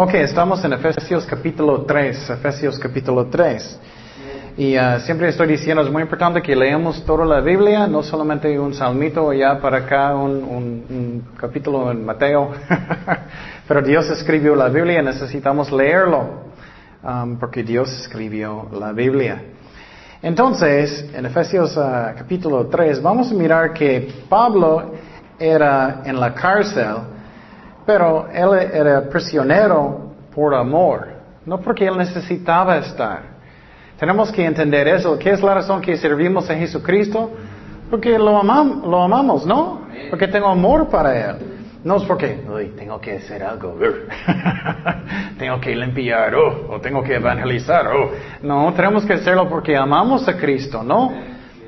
Ok, estamos en Efesios capítulo 3, Efesios capítulo 3. Y uh, siempre estoy diciendo, es muy importante que leamos toda la Biblia, no solamente un salmito ya para acá, un, un, un capítulo en Mateo. Pero Dios escribió la Biblia y necesitamos leerlo, um, porque Dios escribió la Biblia. Entonces, en Efesios uh, capítulo 3, vamos a mirar que Pablo era en la cárcel, pero él era prisionero por amor, no porque él necesitaba estar. Tenemos que entender eso. ¿Qué es la razón que servimos a Jesucristo? Porque lo, amam lo amamos, ¿no? Porque tengo amor para Él. No es porque, Uy, tengo que hacer algo, tengo que limpiar, oh, o tengo que evangelizar. Oh. No, tenemos que hacerlo porque amamos a Cristo, ¿no?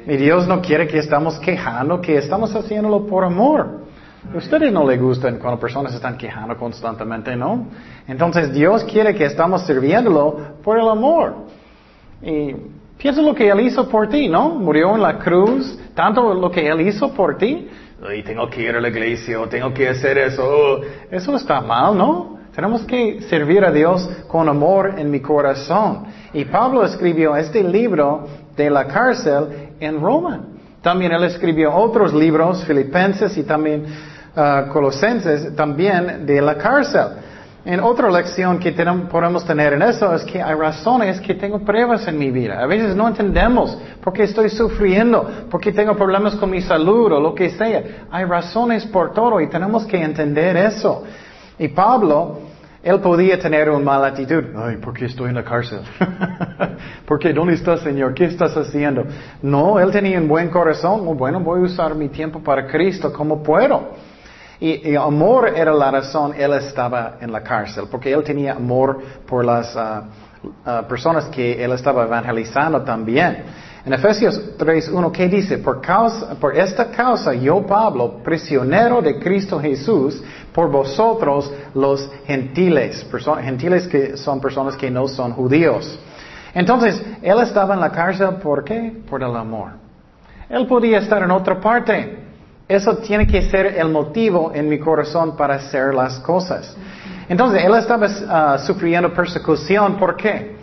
Y Dios no quiere que estamos quejando, que estamos haciéndolo por amor. Ustedes no les gustan cuando personas están quejando constantemente, ¿no? Entonces Dios quiere que estamos sirviéndolo por el amor. Y piensa lo que Él hizo por ti, ¿no? Murió en la cruz, tanto lo que Él hizo por ti. Y tengo que ir a la iglesia, o tengo que hacer eso. Eso está mal, ¿no? Tenemos que servir a Dios con amor en mi corazón. Y Pablo escribió este libro de la cárcel en Roma. También él escribió otros libros, Filipenses y también uh, Colosenses, también de la cárcel. En otra lección que tenemos, podemos tener en eso es que hay razones que tengo pruebas en mi vida. A veces no entendemos por qué estoy sufriendo, por qué tengo problemas con mi salud o lo que sea. Hay razones por todo y tenemos que entender eso. Y Pablo, él podía tener una mala actitud. Ay, ¿por qué estoy en la cárcel? ¿Por qué? ¿Dónde estás, Señor? ¿Qué estás haciendo? No, él tenía un buen corazón. Bueno, voy a usar mi tiempo para Cristo como puedo. Y, amor era la razón él estaba en la cárcel, porque él tenía amor por las ah, ah, personas que él estaba evangelizando también. En Efesios 3.1, ¿qué dice? Por, causa, por esta causa yo, Pablo, prisionero de Cristo Jesús, por vosotros los gentiles, gentiles que son personas que no son judíos. Entonces, él estaba en la cárcel, ¿por qué? Por el amor. Él podía estar en otra parte, eso tiene que ser el motivo en mi corazón para hacer las cosas. Entonces, él estaba uh, sufriendo persecución. ¿Por qué?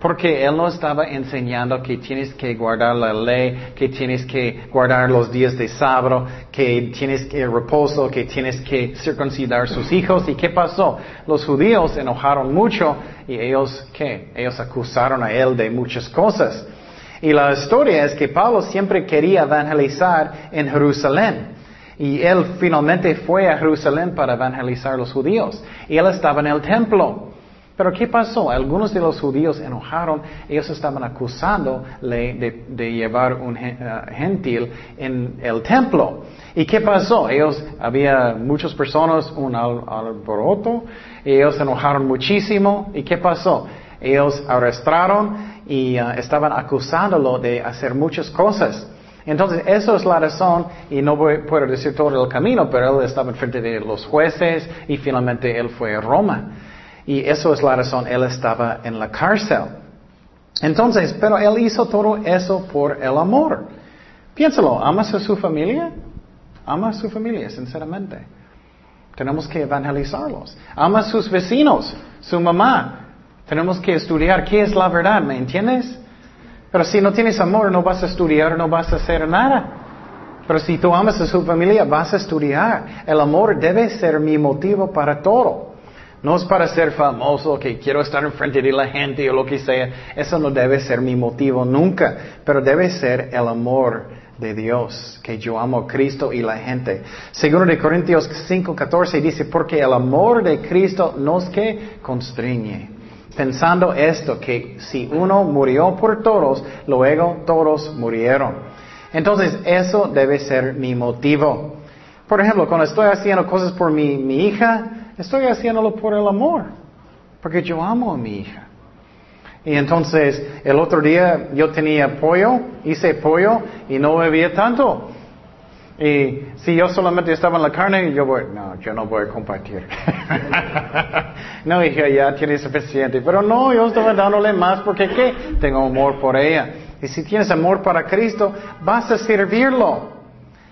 Porque él no estaba enseñando que tienes que guardar la ley, que tienes que guardar los días de sábado, que tienes que reposo, que tienes que circuncidar sus hijos. ¿Y qué pasó? Los judíos enojaron mucho y ellos, ¿qué? Ellos acusaron a él de muchas cosas. Y la historia es que Pablo siempre quería evangelizar en Jerusalén. Y él finalmente fue a Jerusalén para evangelizar a los judíos. Y él estaba en el templo. Pero ¿qué pasó? Algunos de los judíos enojaron, ellos estaban acusándole de, llevar un eh, gentil en el templo. ¿Y qué pasó? Ellos, había muchas personas, un alboroto, ellos enojaron muchísimo. ¿Y qué pasó? Ellos arrestaron y uh, estaban acusándolo de hacer muchas cosas. Entonces, eso es la razón, y no puedo decir todo el camino, pero él estaba frente de los jueces y finalmente él fue a Roma. Y eso es la razón, él estaba en la cárcel. Entonces, pero él hizo todo eso por el amor. Piénsalo, ¿amas a su familia? Ama a su familia, sinceramente. Tenemos que evangelizarlos. Ama a sus vecinos, su mamá, tenemos que estudiar qué es la verdad, ¿me entiendes? Pero si no tienes amor, no vas a estudiar, no vas a hacer nada. Pero si tú amas a su familia, vas a estudiar. El amor debe ser mi motivo para todo. No es para ser famoso, que quiero estar enfrente de la gente o lo que sea. Eso no debe ser mi motivo nunca. Pero debe ser el amor de Dios, que yo amo a Cristo y la gente. Segundo de Corintios 5:14 dice, porque el amor de Cristo nos que constriñe pensando esto, que si uno murió por todos, luego todos murieron. Entonces, eso debe ser mi motivo. Por ejemplo, cuando estoy haciendo cosas por mi, mi hija, estoy haciéndolo por el amor, porque yo amo a mi hija. Y entonces, el otro día yo tenía pollo, hice pollo y no bebía tanto. Y si yo solamente estaba en la carne, yo voy, no, yo no voy a compartir. no, hija, ya tiene suficiente. Pero no, yo estaba dándole más porque ¿qué? Tengo amor por ella. Y si tienes amor para Cristo, vas a servirlo.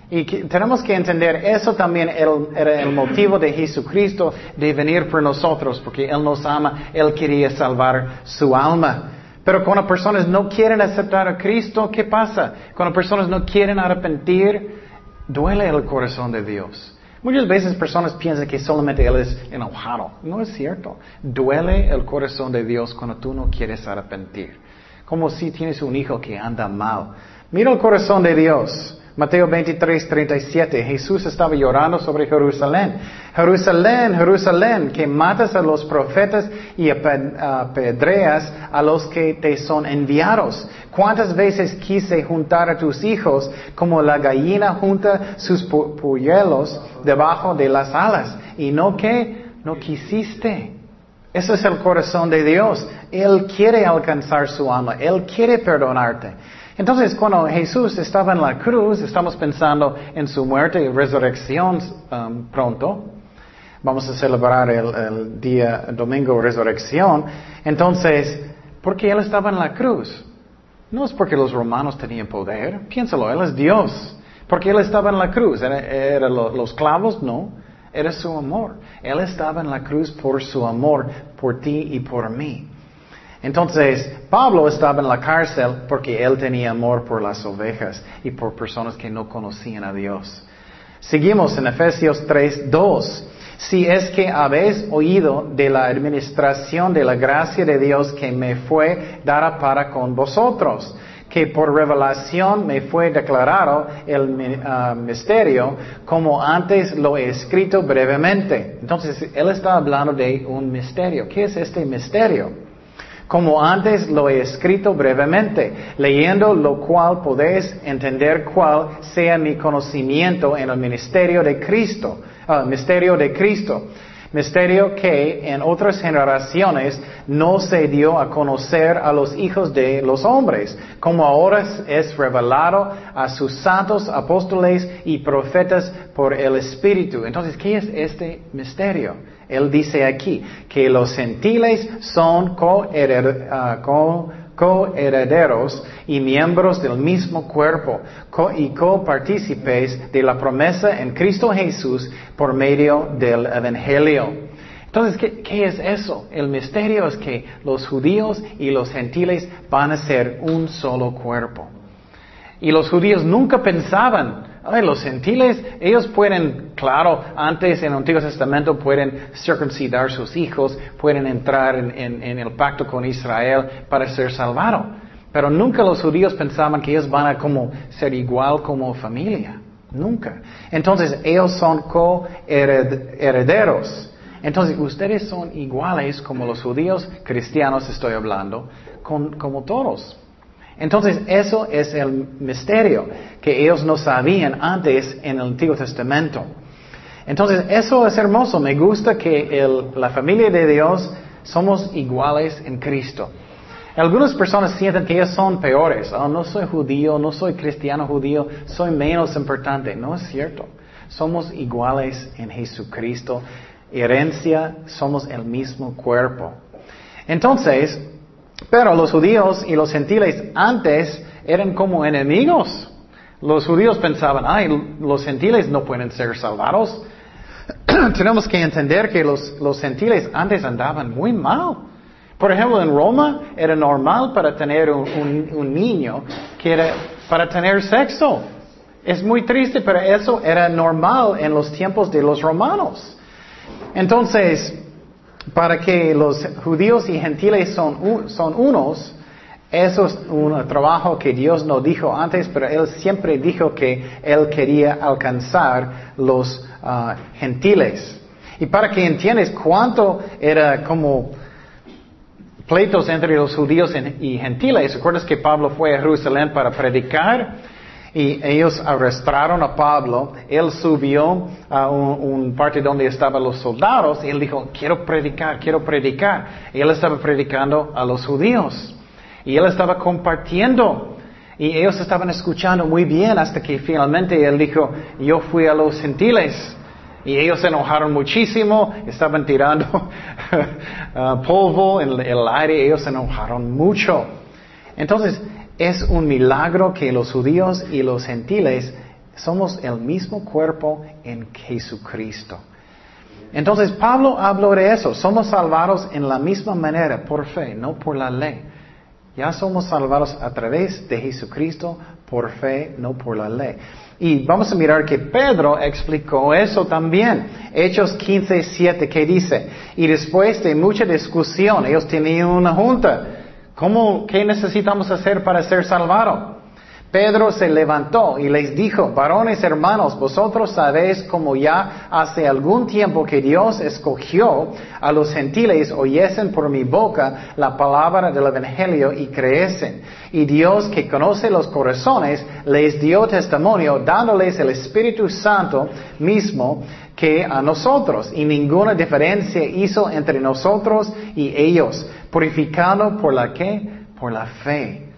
Y tenemos que entender, eso también era el motivo de Jesucristo de venir por nosotros, porque Él nos ama, Él quería salvar su alma. Pero cuando personas no quieren aceptar a Cristo, ¿qué pasa? Cuando personas no quieren arrepentir, duele el corazón de Dios. Muchas veces personas piensan que solamente Él es enojado. No es cierto. Duele el corazón de Dios cuando tú no quieres arrepentir. Como si tienes un hijo que anda mal. Mira el corazón de Dios. Mateo 23, 37, Jesús estaba llorando sobre Jerusalén. Jerusalén, Jerusalén, que matas a los profetas y apedreas a los que te son enviados. ¿Cuántas veces quise juntar a tus hijos como la gallina junta sus polluelos debajo de las alas? Y no que no quisiste. Ese es el corazón de Dios. Él quiere alcanzar su alma. Él quiere perdonarte. Entonces, cuando Jesús estaba en la cruz, estamos pensando en su muerte y resurrección um, pronto. Vamos a celebrar el, día domingo resurrección. Entonces, ¿por qué Él estaba en la cruz? No es porque los romanos tenían poder. Piénsalo, Él es Dios. Porque Él estaba en la cruz. ¿Era, los clavos? No. Era su amor. Él estaba en la cruz por su amor, por ti y por mí. Entonces, Pablo estaba en la cárcel porque él tenía amor por las ovejas y por personas que no conocían a Dios. Seguimos en Efesios 3, 2. Si es que habéis oído de la administración de la gracia de Dios que me fue dada para con vosotros, que por revelación me fue declarado el ah, misterio, como antes lo he escrito brevemente. Entonces, él está hablando de un misterio. ¿Qué es este misterio? Como antes lo he escrito brevemente, leyendo lo cual podéis entender cuál sea mi conocimiento en el ministerio de Cristo, uh, misterio de Cristo, misterio que en otras generaciones no se dio a conocer a los hijos de los hombres, como ahora es revelado a sus santos apóstoles y profetas por el Espíritu. Entonces, ¿qué es este misterio? Él dice aquí que los gentiles son ah, coherederos y miembros del mismo cuerpo y copartícipes de la promesa en Cristo Jesús por medio del Evangelio. Entonces, ¿qué, ¿qué, es eso? El misterio es que los judíos y los gentiles van a ser un solo cuerpo. Y los judíos nunca pensaban Los gentiles, ellos pueden, claro, antes en el Antiguo Testamento pueden circuncidar sus hijos, pueden entrar en, el pacto con Israel para ser salvados. Pero nunca los judíos pensaban que ellos van a como ser igual como familia. Nunca. Entonces, ellos son coherederos. Entonces, ustedes son iguales como los judíos cristianos, estoy hablando, como todos. Entonces, eso es el misterio que ellos no sabían antes en el Antiguo Testamento. Entonces, eso es hermoso. Me gusta que la familia de Dios somos iguales en Cristo. Algunas personas sienten que ellos son peores. Oh, no soy judío, no soy cristiano judío, soy menos importante. No es cierto. Somos iguales en Jesucristo. Herencia, somos el mismo cuerpo. Entonces, pero los judíos y los gentiles antes eran como enemigos. Los judíos pensaban, ay, los gentiles no pueden ser salvados. Tenemos que entender que los, gentiles antes andaban muy mal. Por ejemplo, en Roma era normal para tener un, niño para tener sexo. Es muy triste, pero eso era normal en los tiempos de los romanos. Entonces, para que los judíos y gentiles son, son unos, eso es un trabajo que Dios no dijo antes, pero Él siempre dijo que Él quería alcanzar los ah, gentiles. Y para que entiendas cuánto era como pleitos entre los judíos y gentiles, ¿recuerdas que Pablo fue a Jerusalén para predicar? Y ellos arrestaron a Pablo, él subió a un, parte donde estaban los soldados y él dijo, quiero predicar, quiero predicar. Él estaba predicando a los judíos. Y él estaba compartiendo. Y ellos estaban escuchando muy bien hasta que finalmente él dijo, yo fui a los gentiles. Y ellos se enojaron muchísimo, estaban tirando uh, polvo en el aire, ellos se enojaron mucho. Entonces, es un milagro que los judíos y los gentiles Somos el mismo cuerpo en Jesucristo. Entonces Pablo habló de eso. Somos salvados en la misma manera, por fe, no por la ley. Ya somos salvados a través de Jesucristo por fe, no por la ley. Y vamos a mirar que Pedro explicó eso también. Hechos 15, 7, que dice, y después de mucha discusión, ellos tenían una junta. ¿Cómo, qué necesitamos hacer para ser salvados? Pedro se levantó y les dijo, varones hermanos, vosotros sabéis como ya hace algún tiempo que Dios escogió a los gentiles oyesen por mi boca la palabra del Evangelio y creesen. Y Dios que conoce los corazones les dio testimonio dándoles el Espíritu Santo mismo que a nosotros y ninguna diferencia hizo entre nosotros y ellos, purificado por la que? Por la fe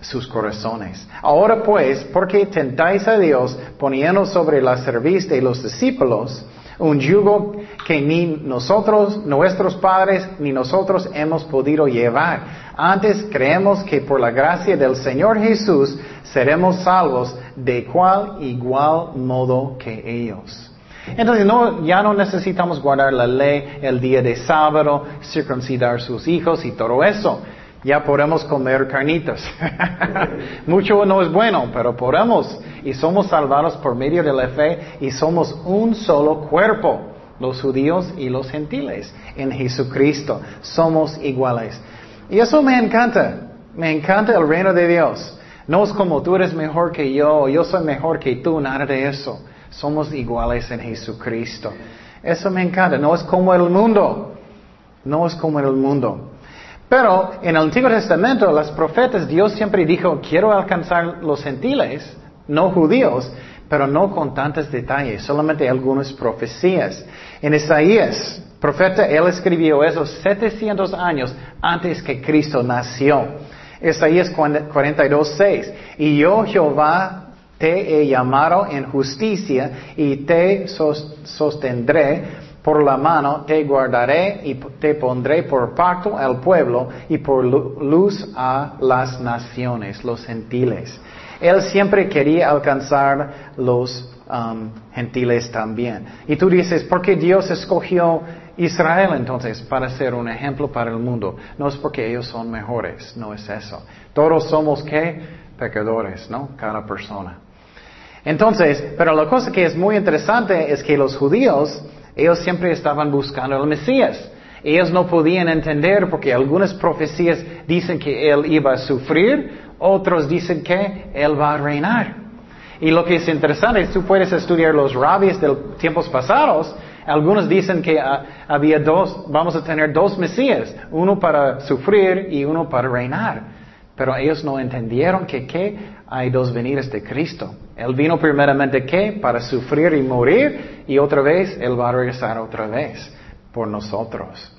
sus corazones. Ahora pues, ¿por qué tentáis a Dios poniendo sobre la cerviz de los discípulos un yugo que ni nosotros, nuestros padres, ni nosotros hemos podido llevar? Antes creemos que por la gracia del Señor Jesús seremos salvos de cual igual modo que ellos. Entonces no, ya no necesitamos guardar la ley el día de sábado, circuncidar sus hijos y todo eso ya podemos comer carnitas. Mucho no es bueno, pero podemos. Y somos salvados por medio de la fe y somos un solo cuerpo, los judíos y los gentiles, en Jesucristo. Somos iguales. Y eso me encanta. Me encanta el reino de Dios. No es como tú eres mejor que yo, yo soy mejor que tú, nada de eso. Somos iguales en Jesucristo. Eso me encanta. No es como el mundo. No es como el mundo. Pero en el Antiguo Testamento, los profetas, Dios siempre dijo, quiero alcanzar los gentiles, no judíos, pero no con tantos detalles, solamente algunas profecías. En Isaías, profeta, él escribió esos 700 años antes que Cristo nació. Isaías 42, 6. Y yo, Jehová, te he llamado en justicia y te sostendré por la mano te guardaré y te pondré por pacto al pueblo y por luz a las naciones, los gentiles. Él siempre quería alcanzar los um, gentiles también. Y tú dices, ¿por qué Dios escogió Israel entonces para ser un ejemplo para el mundo? No es porque ellos son mejores, no es eso. Todos somos qué? Pecadores, ¿no? Cada persona. Entonces, pero la cosa que es muy interesante es que los judíos ellos siempre estaban buscando al Mesías. Ellos no podían entender porque algunas profecías dicen que Él iba a sufrir, otros dicen que Él va a reinar. Y lo que es interesante es tú puedes estudiar los rabies de tiempos pasados. Algunos dicen que ah, había dos, vamos a tener dos Mesías, uno para sufrir y uno para reinar. Pero ellos no entendieron que ¿qué? hay dos venidas de Cristo. Él vino primeramente ¿qué? Para sufrir y morir y otra vez Él va a regresar otra vez por nosotros.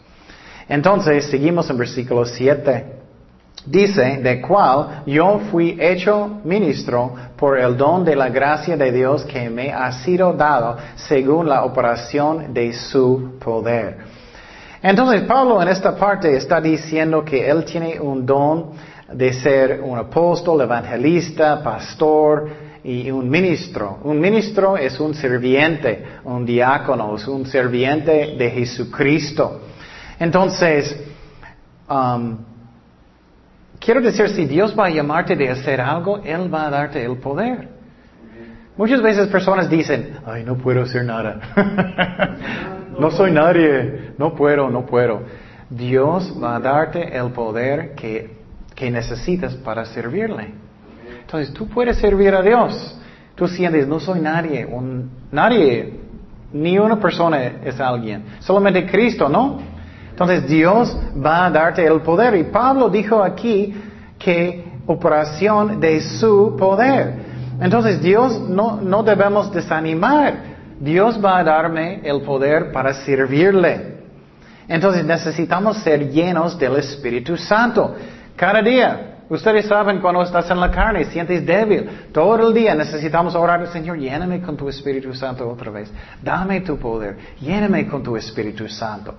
Entonces, seguimos en versículo 7. Dice, de cual yo fui hecho ministro por el don de la gracia de Dios que me ha sido dado según la operación de su poder. Entonces Pablo en esta parte está diciendo que él tiene un don de ser un apóstol, evangelista, pastor y un ministro. Un ministro es un serviente, un diácono, es un serviente de Jesucristo. Entonces, um, quiero decir, si Dios va a llamarte de hacer algo, Él va a darte el poder. Muchas veces personas dicen, ay, no puedo hacer nada. no soy nadie, no puedo, no puedo. Dios va a darte el poder que que necesitas para servirle. Entonces tú puedes servir a Dios. Tú sientes, no soy nadie, un, nadie, ni una persona es alguien, solamente Cristo, ¿no? Entonces Dios va a darte el poder. Y Pablo dijo aquí que operación de su poder. Entonces Dios no, no debemos desanimar. Dios va a darme el poder para servirle. Entonces necesitamos ser llenos del Espíritu Santo. Cada día. Ustedes saben cuando estás en la carne, sientes débil. Todo el día necesitamos orar, Señor, lléname con tu Espíritu Santo otra vez. Dame tu poder. Lléname con tu Espíritu Santo.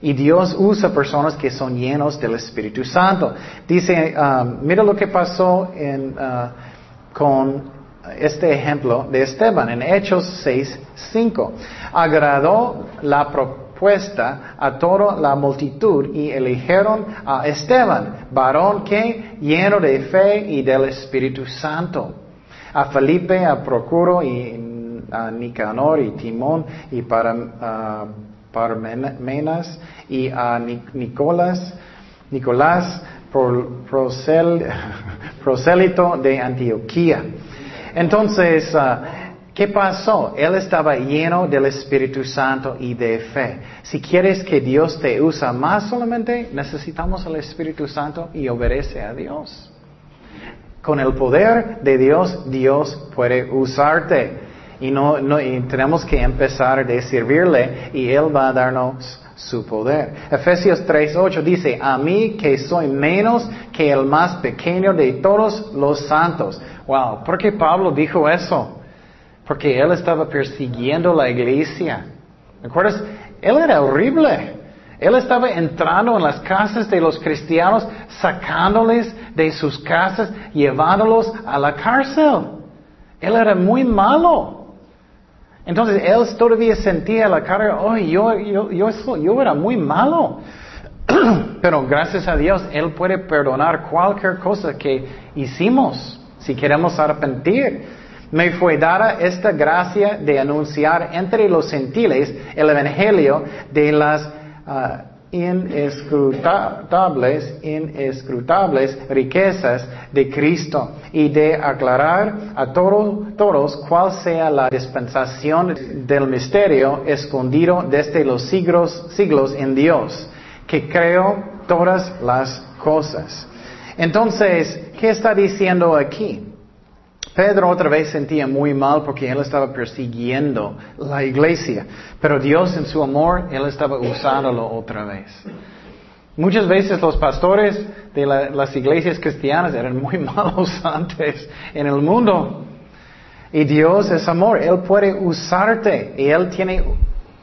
Y Dios usa personas que son llenos del Espíritu Santo. Dice, um, mira lo que pasó uh, con este ejemplo de Esteban en Hechos 6, 5. Agradó la propuesta a toda la multitud y eligieron a Esteban, varón que lleno de fe y del Espíritu Santo. A Felipe, a Procuro y a Nicanor y Timón y para, Parmenas y a Nicolás, Nicolás, prosélito de Antioquía. Entonces, ah, ¿qué pasó? Él estaba lleno del Espíritu Santo y de fe. Si quieres que Dios te use más solamente, necesitamos el Espíritu Santo y obedece a Dios. Con el poder de Dios, Dios puede usarte. Y, no, no, y tenemos que empezar de servirle y Él va a darnos su poder. Efesios 3.8 dice, a mí que soy menos que el más pequeño de todos los santos. Wow, ¿por qué Pablo dijo eso? Porque él estaba persiguiendo la iglesia. ¿Recuerdas? Él era horrible. Él estaba entrando en las casas de los cristianos, sacándoles de sus casas, llevándolos a la cárcel. Él era muy malo. Entonces él todavía sentía la carga, oh, yo, yo, yo era muy malo. Pero gracias a Dios, Él puede perdonar cualquier cosa que hicimos si queremos arrepentir. Me fue dada esta gracia de anunciar entre los gentiles el evangelio de las uh, inescrutables, inescrutables riquezas de Cristo y de aclarar a todos, todos cuál sea la dispensación del misterio escondido desde los siglos, siglos en Dios, que creó todas las cosas. Entonces, ¿qué está diciendo aquí? Pedro otra vez sentía muy mal porque él estaba persiguiendo la iglesia, pero Dios en su amor, él estaba usándolo otra vez. Muchas veces los pastores de las iglesias cristianas eran muy malos antes en el mundo. Y Dios es amor, Él puede usarte y Él tiene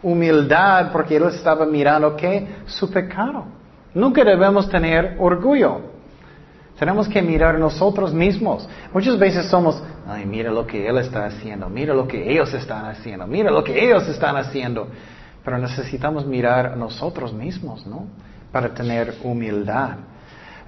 humildad porque Él estaba mirando que su pecado. Nunca debemos tener orgullo. Tenemos que mirar nosotros mismos. Muchas veces somos, ay, mira lo que él está haciendo, mira lo que ellos están haciendo, mira lo que ellos están haciendo. Pero necesitamos mirar a nosotros mismos, ¿no? Para tener humildad.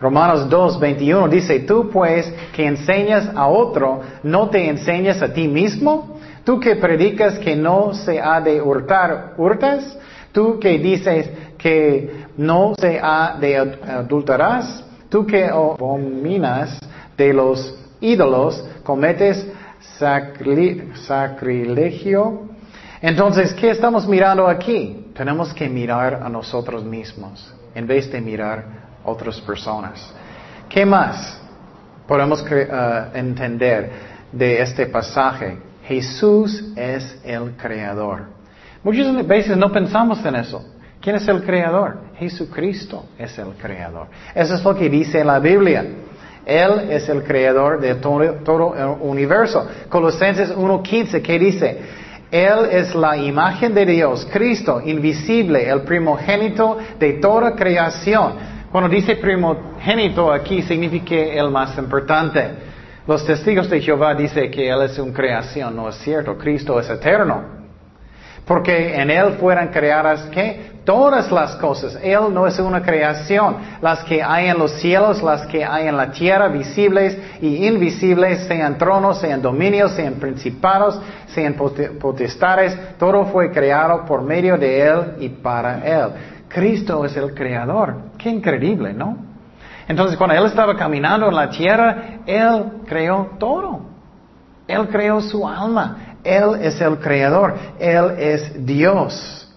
Romanos 2, 21 dice, tú pues que enseñas a otro, ¿no te enseñas a ti mismo? Tú que predicas que no se ha de hurtar, ¿hurtas? Tú que dices que no se ha de adulterar, Tú que abominas de los ídolos, cometes sacrilegio. Entonces, ¿qué estamos mirando aquí? Tenemos que mirar a nosotros mismos en vez de mirar a otras personas. ¿Qué más podemos uh, entender de este pasaje? Jesús es el creador. Muchas veces no pensamos en eso. ¿Quién es el creador? Jesucristo es el creador. Eso es lo que dice la Biblia. Él es el creador de todo, el universo. Colosenses 1.15, ¿qué dice? Él es la imagen de Dios, Cristo, invisible, el primogénito de toda creación. Cuando dice primogénito aquí significa el más importante. Los testigos de Jehová dicen que Él es una creación, no es cierto, Cristo es eterno. Porque en Él fueran creadas. Todas las cosas. Él no es una creación. Las que hay en los cielos, las que hay en la tierra, visibles y invisibles, sean tronos, sean dominios, sean principados, sean potestades, todo fue creado por medio de Él y para Él. Cristo es el creador. Qué increíble, ¿no? Entonces, cuando Él estaba caminando en la tierra, Él creó todo. Él creó su alma. Él es el creador, Él es Dios.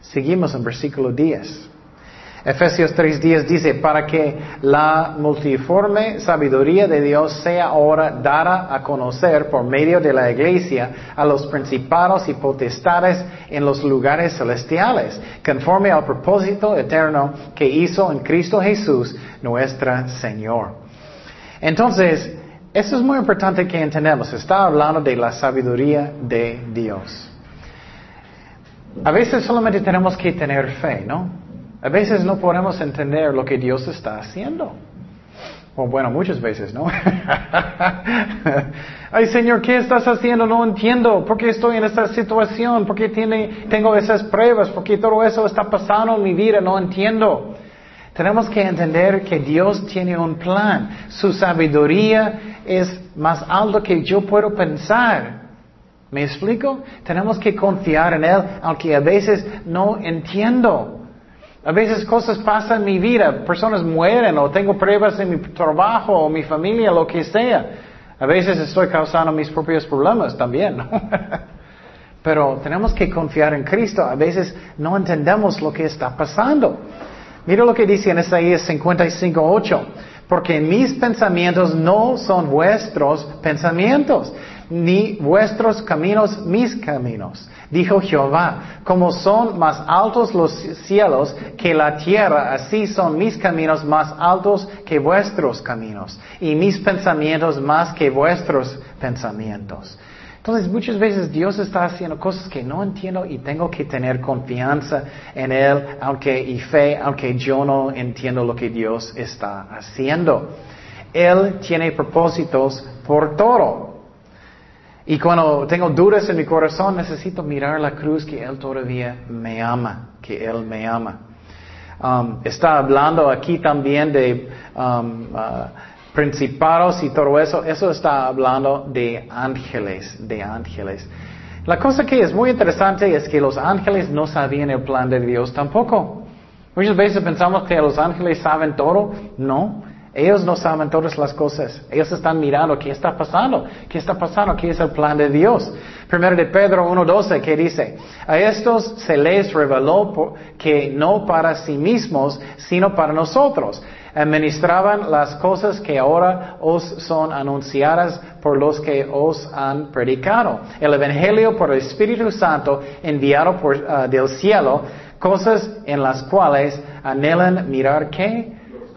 Seguimos en versículo 10. Efesios 3.10 dice, para que la multiforme sabiduría de Dios sea ahora dada a conocer por medio de la iglesia a los principados y potestades en los lugares celestiales, conforme al propósito eterno que hizo en Cristo Jesús, nuestro Señor. Entonces, eso es muy importante que entendamos. Está hablando de la sabiduría de Dios. A veces solamente tenemos que tener fe, ¿no? A veces no podemos entender lo que Dios está haciendo. O bueno, muchas veces, ¿no? Ay, Señor, ¿qué estás haciendo? No entiendo. ¿Por qué estoy en esta situación? ¿Por qué tengo esas pruebas? ¿Por qué todo eso está pasando en mi vida? No entiendo. Tenemos que entender que Dios tiene un plan. Su sabiduría es más alto que yo puedo pensar. ¿Me explico? Tenemos que confiar en Él, aunque a veces no entiendo. A veces cosas pasan en mi vida, personas mueren o tengo pruebas en mi trabajo o mi familia, lo que sea. A veces estoy causando mis propios problemas también. Pero tenemos que confiar en Cristo. A veces no entendemos lo que está pasando. Mira lo que dice en Isaías 55.8. Porque mis pensamientos no son vuestros pensamientos, ni vuestros caminos mis caminos, dijo Jehová. Como son más altos los cielos que la tierra, así son mis caminos más altos que vuestros caminos, y mis pensamientos más que vuestros pensamientos. Entonces muchas veces Dios está haciendo cosas que no entiendo y tengo que tener confianza en Él, aunque y fe, aunque yo no entiendo lo que Dios está haciendo. Él tiene propósitos por todo. Y cuando tengo dudas en mi corazón, necesito mirar la cruz que Él todavía me ama, que Él me ama. Um, está hablando aquí también de um, uh, principados y todo eso. Eso está hablando de ángeles, de ángeles. La cosa que es muy interesante es que los ángeles no sabían el plan de Dios tampoco. Muchas veces pensamos que los ángeles saben todo. No. Ellos no saben todas las cosas. Ellos están mirando qué está pasando, qué está pasando, qué es el plan de Dios. Primero de Pedro 1.12 que dice, a estos se les reveló que no para sí mismos, sino para nosotros. Administraban las cosas que ahora os son anunciadas por los que os han predicado. El Evangelio por el Espíritu Santo enviado por, uh, del cielo, cosas en las cuales anhelan mirar qué?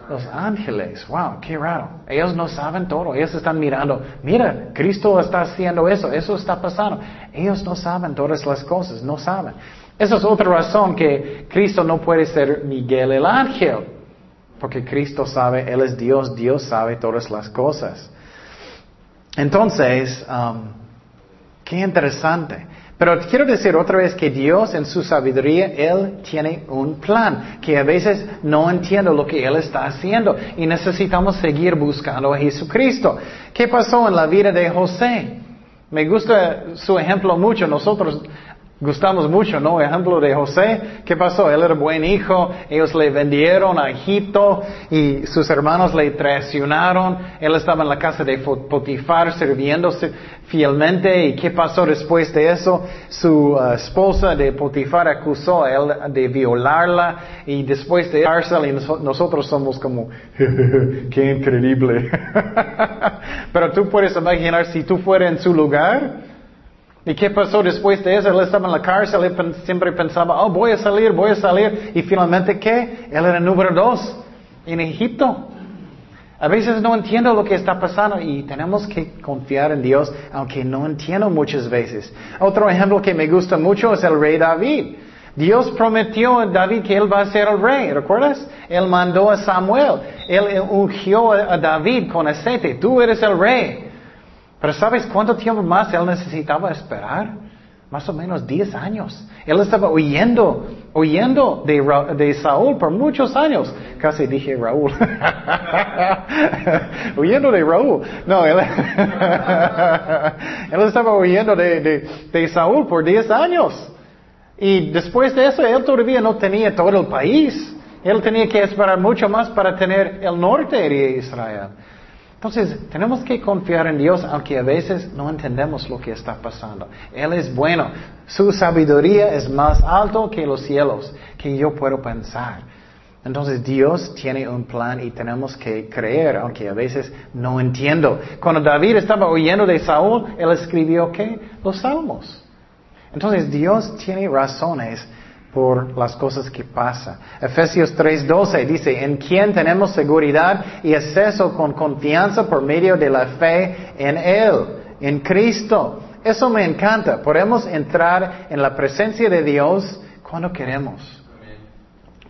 Los ángeles, wow, qué raro. Ellos no saben todo, ellos están mirando, mira, Cristo está haciendo eso, eso está pasando. Ellos no saben todas las cosas, no saben. Esa es otra razón que Cristo no puede ser Miguel el ángel, porque Cristo sabe, Él es Dios, Dios sabe todas las cosas. Entonces, um, qué interesante. Pero quiero decir otra vez que Dios en su sabiduría, Él tiene un plan, que a veces no entiendo lo que Él está haciendo y necesitamos seguir buscando a Jesucristo. ¿Qué pasó en la vida de José? Me gusta su ejemplo mucho. Nosotros Gustamos mucho, ¿no? Ejemplo de José. ¿Qué pasó? Él era buen hijo. Ellos le vendieron a Egipto y sus hermanos le traicionaron. Él estaba en la casa de Potifar sirviéndose fielmente. ¿Y qué pasó después de eso? Su uh, esposa de Potifar acusó a él de violarla. Y después de cárcel, y nosotros somos como, qué increíble. Pero tú puedes imaginar si tú fueras en su lugar. ¿Y qué pasó después de eso? Él estaba en la cárcel y siempre pensaba, oh, voy a salir, voy a salir. Y finalmente, ¿qué? Él era el número dos en Egipto. A veces no entiendo lo que está pasando y tenemos que confiar en Dios, aunque no entiendo muchas veces. Otro ejemplo que me gusta mucho es el rey David. Dios prometió a David que él va a ser el rey, ¿recuerdas? Él mandó a Samuel, él ungió a David con aceite, tú eres el rey. Pero ¿sabes cuánto tiempo más él necesitaba esperar? Más o menos 10 años. Él estaba huyendo, huyendo de, Saúl por muchos años. Casi dije Raúl. huyendo de Raúl. No, él, él estaba huyendo de, de, de Saúl por 10 años. Y después de eso, él todavía no tenía todo el país. Él tenía que esperar mucho más para tener el norte de Israel. Entonces, tenemos que confiar en Dios, aunque a veces no entendemos lo que está pasando. Él es bueno. Su sabiduría es más alto que los cielos, que yo puedo pensar. Entonces, Dios tiene un plan y tenemos que creer, aunque a veces no entiendo. Cuando David estaba oyendo de Saúl, él escribió, ¿qué? Los salmos. Entonces, Dios tiene razones por las cosas que pasan. Efesios 3:12 dice, en quien tenemos seguridad y acceso con confianza por medio de la fe en Él, en Cristo. Eso me encanta. Podemos entrar en la presencia de Dios cuando queremos.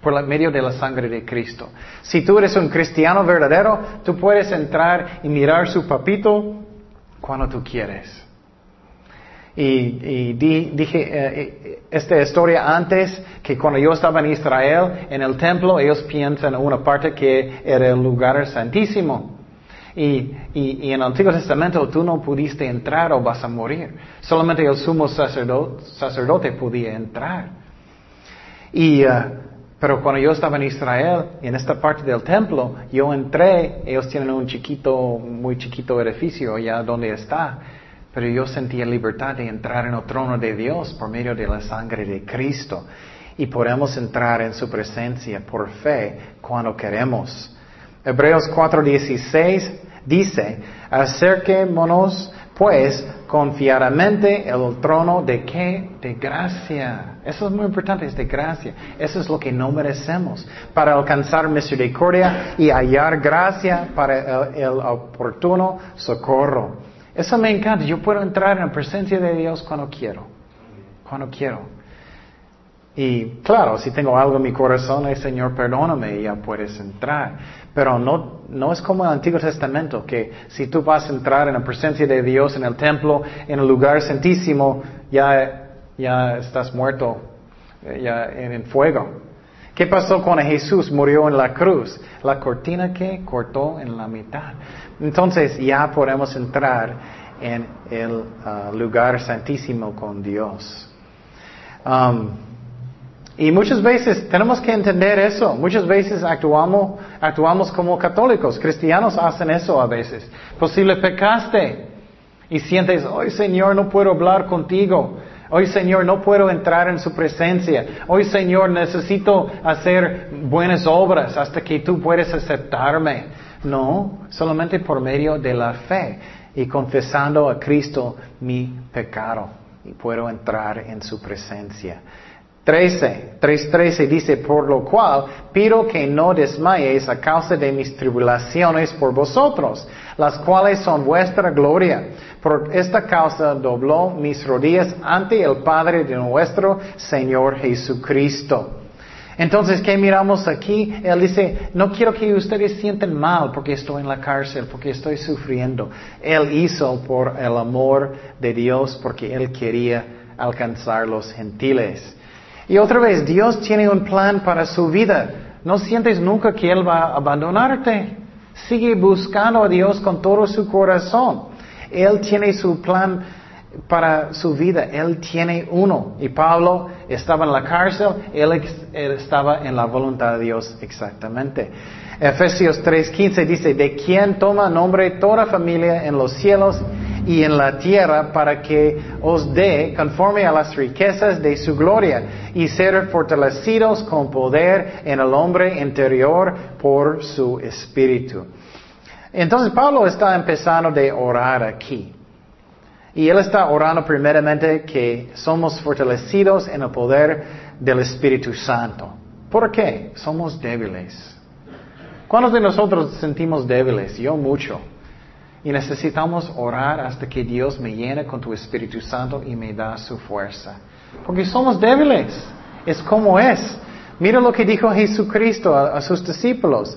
por medio de la sangre de Cristo. Si tú eres un cristiano verdadero, tú puedes entrar y mirar su papito cuando tú quieres. Y, dije eh, eh, esta historia antes, que cuando yo estaba en Israel, en el templo, ellos piensan en una parte que era el lugar santísimo. Y, en el Antiguo Testamento tú no pudiste entrar o vas a morir. Solamente el sumo sacerdote, podía entrar. Y, eh, pero cuando yo estaba en Israel, en esta parte del templo, yo entré, ellos tienen un chiquito, muy chiquito edificio allá donde está. Pero yo sentía libertad de entrar en el trono de Dios por medio de la sangre de Cristo. Y podemos entrar en su presencia por fe cuando queremos. Hebreos 4:16 dice, acerquémonos pues confiadamente el trono de qué? De gracia. Eso es muy importante, es de gracia. Eso es lo que no merecemos. Para alcanzar misericordia y hallar gracia para el oportuno socorro. Eso me encanta. Yo puedo entrar en la presencia de Dios cuando quiero. Cuando quiero. Y claro, si tengo algo en mi corazón, el Señor, perdóname, ya puedes entrar. Pero no, no es como el Antiguo Testamento, que si tú vas a entrar en la presencia de Dios, en el templo, en el lugar santísimo, ya, ya estás muerto, eh, ya en fuego. ¿Qué pasó cuando Jesús murió en la cruz? La cortina que cortó en la mitad. Entonces ya podemos entrar en el uh, lugar santísimo con Dios. Um, y muchas veces tenemos que entender eso. Muchas veces actuamos, actuamos como católicos. Cristianos hacen eso a veces. Posible pecaste y sientes, hoy Señor, no puedo hablar contigo. Hoy Señor no puedo entrar en su presencia. Hoy Señor necesito hacer buenas obras hasta que tú puedes aceptarme. No, solamente por medio de la fe y confesando a Cristo mi pecado y puedo entrar en su presencia. 13, 3.13 dice, por lo cual pido que no desmayéis a causa de mis tribulaciones por vosotros, las cuales son vuestra gloria. Por esta causa dobló mis rodillas ante el Padre de nuestro Señor Jesucristo. Entonces, ¿qué miramos aquí? Él dice, no quiero que ustedes sienten mal porque estoy en la cárcel, porque estoy sufriendo. Él hizo por el amor de Dios, porque Él quería alcanzar los gentiles. Y otra vez, Dios tiene un plan para su vida. No sientes nunca que Él va a abandonarte. Sigue buscando a Dios con todo su corazón. Él tiene su plan para su vida. Él tiene uno. Y Pablo estaba en la cárcel, él, estaba en la voluntad de Dios exactamente. Efesios 3:15 dice, de quien toma nombre toda familia en los cielos y en la tierra para que os dé conforme a las riquezas de su gloria y ser fortalecidos con poder en el hombre interior por su espíritu. Entonces Pablo está empezando de orar aquí. Y él está orando primeramente que somos fortalecidos en el poder del Espíritu Santo. ¿Por qué? Somos débiles. ¿Cuántos de nosotros sentimos débiles? Yo mucho. Y necesitamos orar hasta que Dios me llene con tu Espíritu Santo y me da su fuerza. Porque somos débiles. Es como es. Mira lo que dijo Jesucristo a, sus discípulos.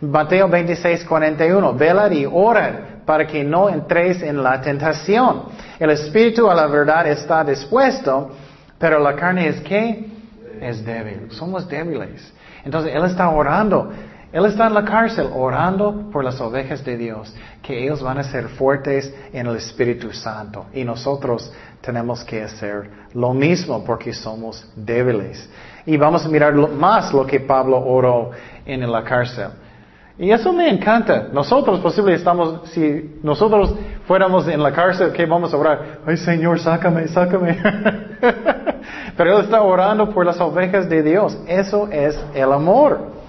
Mateo 26, 41. Velad y orad para que no entréis en la tentación. El Espíritu a la verdad está dispuesto, pero la carne es que es débil. Somos débiles. Entonces Él está orando. Él está en la cárcel orando por las ovejas de Dios, que ellos van a ser fuertes en el Espíritu Santo. Y nosotros tenemos que hacer lo mismo porque somos débiles. Y vamos a mirar más lo que Pablo oró en la cárcel. Y eso me encanta. Nosotros posible estamos, si nosotros fuéramos en la cárcel, ¿qué vamos a orar? Ay Señor, sácame, sácame. Pero Él está orando por las ovejas de Dios. Eso es el amor.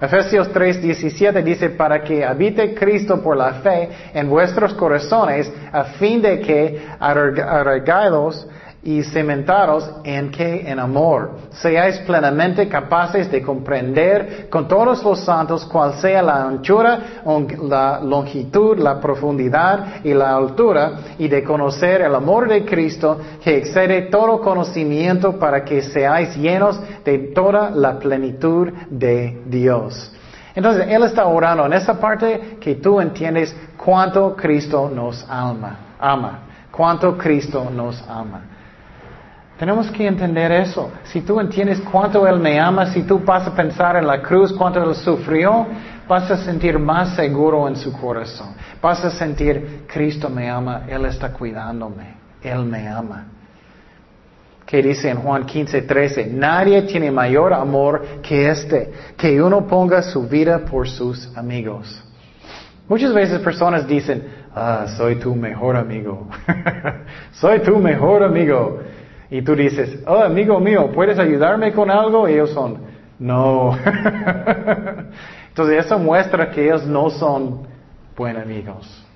Efesios 3:17 dice, para que habite Cristo por la fe en vuestros corazones, a fin de que arraigados y cementados en que en amor. Seáis plenamente capaces de comprender con todos los santos cuál sea la anchura, la longitud, la profundidad y la altura, y de conocer el amor de Cristo que excede todo conocimiento para que seáis llenos de toda la plenitud de Dios. Entonces, Él está orando en esa parte que tú entiendes cuánto Cristo nos ama, ama, cuánto Cristo nos ama. Tenemos que entender eso. Si tú entiendes cuánto Él me ama, si tú vas a pensar en la cruz, cuánto Él sufrió, vas a sentir más seguro en su corazón. Vas a sentir, Cristo me ama, Él está cuidándome, Él me ama. Que dice en Juan 15, 13, nadie tiene mayor amor que este, que uno ponga su vida por sus amigos. Muchas veces personas dicen, ah, soy tu mejor amigo. soy tu mejor amigo. Y tú dices, oh amigo mío, ¿puedes ayudarme con algo? Y ellos son, no. Entonces eso muestra que ellos no son buenos amigos.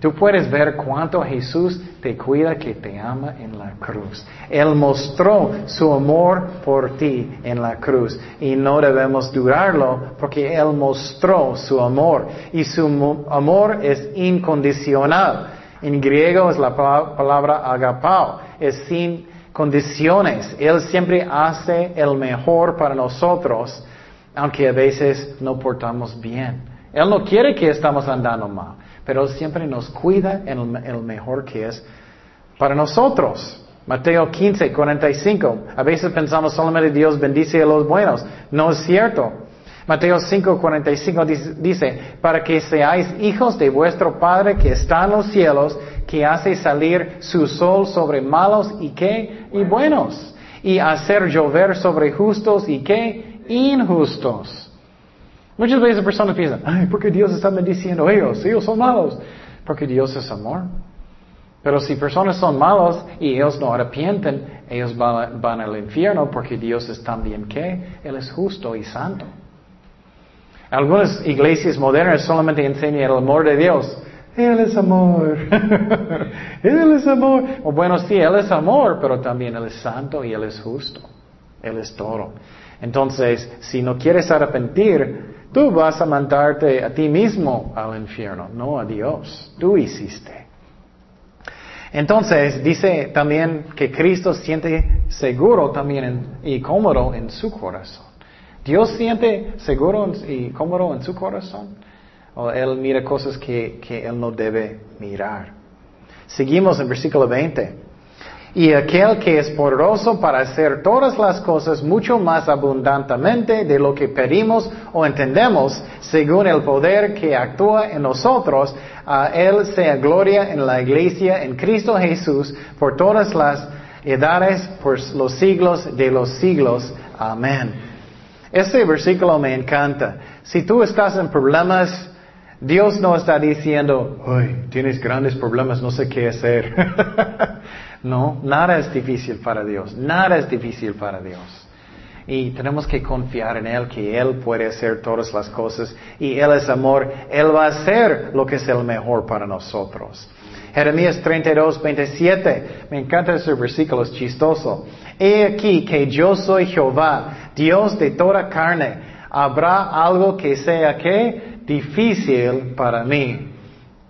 Tú puedes ver cuánto Jesús te cuida, que te ama en la cruz. Él mostró su amor por ti en la cruz y no debemos dudarlo porque Él mostró su amor y su amor es incondicional. En griego es la palabra agapao, es sin condiciones. Él siempre hace el mejor para nosotros, aunque a veces no portamos bien. Él no quiere que estamos andando mal, pero Él siempre nos cuida en el, mejor que es para nosotros. Mateo 15, 45. A veces pensamos solamente Dios bendice a los buenos. No es cierto. Mateo 5, 45 dice, para que seáis hijos de vuestro Padre que está en los cielos, que hace salir su sol sobre malos y qué, y buenos, y hacer llover sobre justos y qué, injustos. Muchas veces personas piensan, ay, ¿por qué Dios está bendiciendo a ellos? Ellos son malos. Porque Dios es amor. Pero si personas son malos y ellos no arrepienten, ellos van, van al infierno porque Dios es también qué? Él es justo y santo. Algunas iglesias modernas solamente enseñan el amor de Dios. Él es amor. él es amor. O bueno, sí, Él es amor, pero también Él es santo y Él es justo. Él es todo. Entonces, si no quieres arrepentir, tú vas a mandarte a ti mismo al infierno, no a Dios. Tú hiciste. Entonces, dice también que Cristo siente seguro también y cómodo en su corazón. Dios siente seguro y cómodo en su corazón. O Él mira cosas que, que Él no debe mirar. Seguimos en versículo 20. Y aquel que es poderoso para hacer todas las cosas mucho más abundantemente de lo que pedimos o entendemos, según el poder que actúa en nosotros, a Él sea gloria en la iglesia, en Cristo Jesús, por todas las edades, por los siglos de los siglos. Amén. Este versículo me encanta. Si tú estás en problemas, Dios no está diciendo, ¡ay, tienes grandes problemas, no sé qué hacer. no, nada es difícil para Dios, nada es difícil para Dios. Y tenemos que confiar en Él, que Él puede hacer todas las cosas y Él es amor, Él va a hacer lo que es el mejor para nosotros. Jeremías 32, 27, me encanta ese versículo, es chistoso. He aquí que yo soy Jehová, Dios de toda carne. ¿Habrá algo que sea que difícil para mí.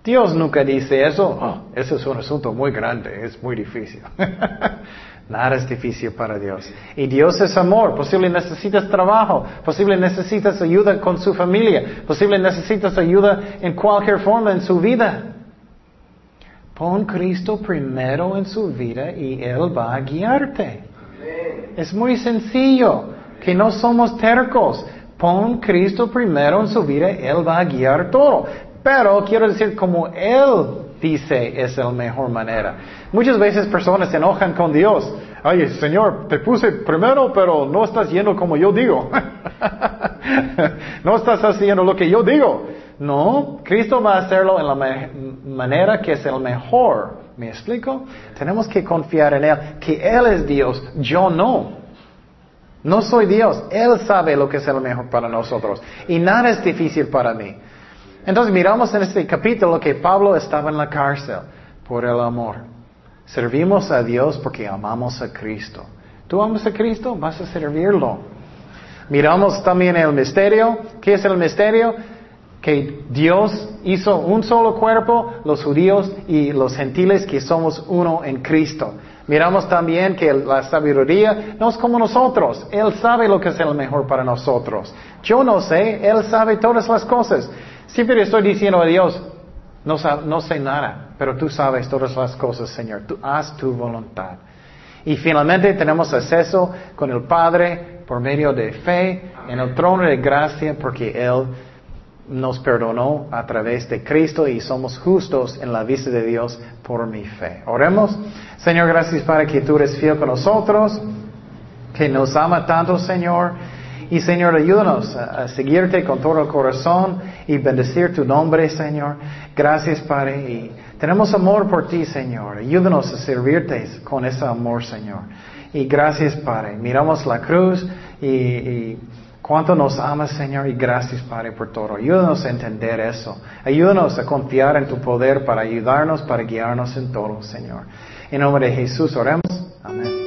Dios nunca dice eso. Oh, ese es un asunto muy grande, es muy difícil. Nada es difícil para Dios. Y Dios es amor. Posible necesitas trabajo. Posible necesitas ayuda con su familia. Posible necesitas ayuda en cualquier forma en su vida. Pon Cristo primero en su vida y Él va a guiarte. Es muy sencillo. Que no somos tercos. Pon Cristo primero en su vida, Él va a guiar todo. Pero quiero decir, como Él dice, es la mejor manera. Muchas veces personas se enojan con Dios. Ay, Señor, te puse primero, pero no estás yendo como yo digo. no estás haciendo lo que yo digo. No, Cristo va a hacerlo en la manera que es el mejor. ¿Me explico? Tenemos que confiar en Él, que Él es Dios, yo no. No soy Dios. Él sabe lo que es el mejor para nosotros. Y nada es difícil para mí. Entonces miramos en este capítulo que Pablo estaba en la cárcel por el amor. Servimos a Dios porque amamos a Cristo. ¿Tú amas a Cristo? Vas a servirlo. Miramos también el misterio. ¿Qué es el misterio? Que Dios hizo un solo cuerpo, los judíos y los gentiles, que somos uno en Cristo. Miramos también que la sabiduría no es como nosotros. Él sabe lo que es el mejor para nosotros. Yo no sé, Él sabe todas las cosas. Siempre estoy diciendo a Dios, no, no sé nada, pero tú sabes todas las cosas, Señor. Tú haz tu voluntad. Y finalmente tenemos acceso con el Padre por medio de fe en el trono de gracia porque Él nos perdonó a través de Cristo y somos justos en la vista de Dios por mi fe. Oremos. Señor, gracias para que tú eres fiel con nosotros, que nos ama tanto, Señor. Y Señor, ayúdanos a, seguirte con todo el corazón y bendecir tu nombre, Señor. Gracias, Padre. Y tenemos amor por ti, Señor. Ayúdanos a servirte con ese amor, Señor. Y gracias, Padre. Miramos la cruz y cuánto nos amas, Señor, y gracias, Padre, por todo. Ayúdanos a entender eso. Ayúdanos a confiar en tu poder para ayudarnos, para guiarnos en todo, Señor. En nombre de Jesús oremos. Amén.